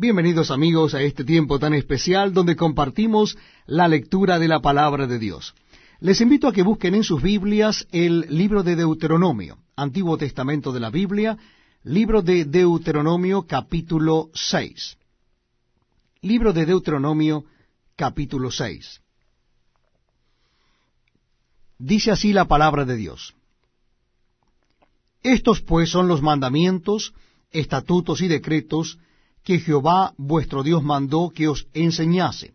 Bienvenidos amigos a este tiempo tan especial donde compartimos la lectura de la palabra de Dios. Les invito a que busquen en sus Biblias el libro de Deuteronomio, Antiguo Testamento de la Biblia, libro de Deuteronomio capítulo 6. Libro de Deuteronomio capítulo 6. Dice así la palabra de Dios. Estos pues son los mandamientos, estatutos y decretos que Jehová vuestro Dios mandó que os enseñase,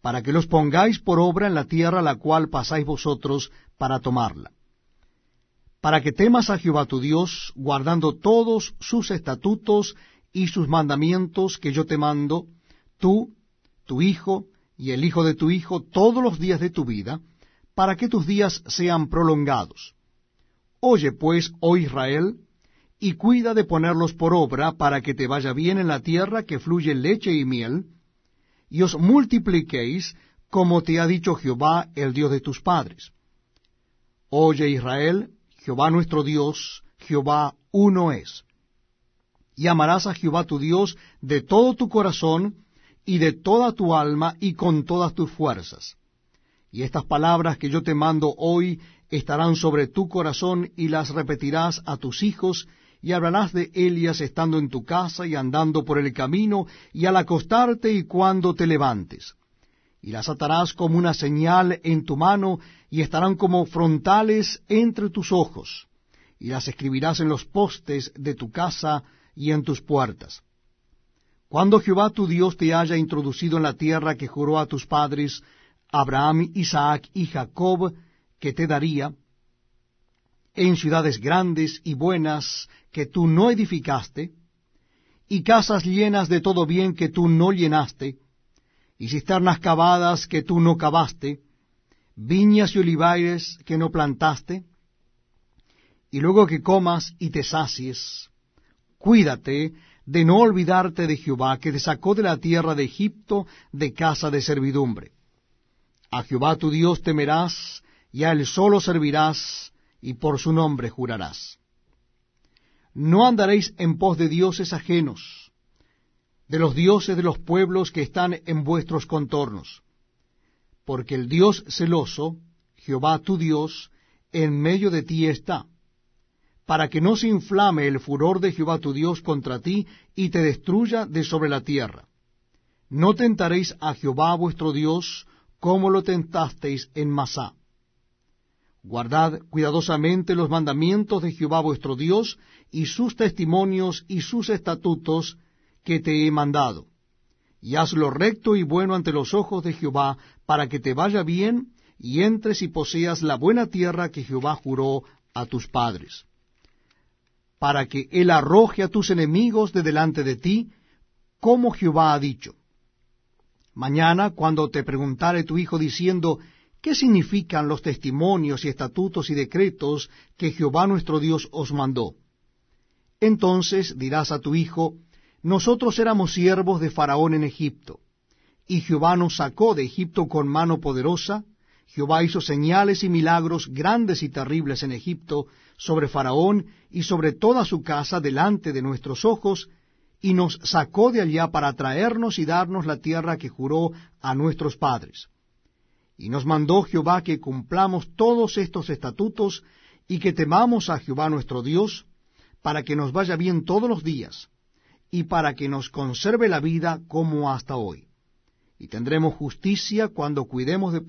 para que los pongáis por obra en la tierra la cual pasáis vosotros para tomarla, para que temas a Jehová tu Dios, guardando todos sus estatutos y sus mandamientos que yo te mando, tú, tu hijo y el hijo de tu hijo, todos los días de tu vida, para que tus días sean prolongados. Oye pues, oh Israel, y cuida de ponerlos por obra para que te vaya bien en la tierra que fluye leche y miel, y os multipliquéis como te ha dicho Jehová, el Dios de tus padres. Oye Israel, Jehová nuestro Dios, Jehová uno es. Y amarás a Jehová tu Dios de todo tu corazón y de toda tu alma y con todas tus fuerzas. Y estas palabras que yo te mando hoy estarán sobre tu corazón y las repetirás a tus hijos y hablarás de ellas estando en tu casa y andando por el camino, y al acostarte y cuando te levantes. Y las atarás como una señal en tu mano, y estarán como frontales entre tus ojos, y las escribirás en los postes de tu casa y en tus puertas. Cuando Jehová tu Dios te haya introducido en la tierra que juró a tus padres, Abraham, Isaac y Jacob, que te daría, en ciudades grandes y buenas que tú no edificaste, y casas llenas de todo bien que tú no llenaste, y cisternas cavadas que tú no cavaste, viñas y olivares que no plantaste, y luego que comas y te sacies, cuídate de no olvidarte de Jehová, que te sacó de la tierra de Egipto de casa de servidumbre. A Jehová tu Dios temerás, y a él solo servirás, y por su nombre jurarás. No andaréis en pos de dioses ajenos, de los dioses de los pueblos que están en vuestros contornos, porque el Dios celoso, Jehová tu Dios, en medio de ti está, para que no se inflame el furor de Jehová tu Dios contra ti y te destruya de sobre la tierra. No tentaréis a Jehová vuestro Dios como lo tentasteis en Masá. Guardad cuidadosamente los mandamientos de Jehová vuestro Dios y sus testimonios y sus estatutos que te he mandado. Y haz lo recto y bueno ante los ojos de Jehová, para que te vaya bien y entres y poseas la buena tierra que Jehová juró a tus padres. Para que él arroje a tus enemigos de delante de ti, como Jehová ha dicho. Mañana, cuando te preguntare tu hijo diciendo, ¿Qué significan los testimonios y estatutos y decretos que Jehová nuestro Dios os mandó? Entonces dirás a tu hijo, Nosotros éramos siervos de Faraón en Egipto, y Jehová nos sacó de Egipto con mano poderosa, Jehová hizo señales y milagros grandes y terribles en Egipto sobre Faraón y sobre toda su casa delante de nuestros ojos, y nos sacó de allá para traernos y darnos la tierra que juró a nuestros padres. Y nos mandó Jehová que cumplamos todos estos estatutos y que temamos a Jehová nuestro Dios, para que nos vaya bien todos los días, y para que nos conserve la vida como hasta hoy. Y tendremos justicia cuando cuidemos de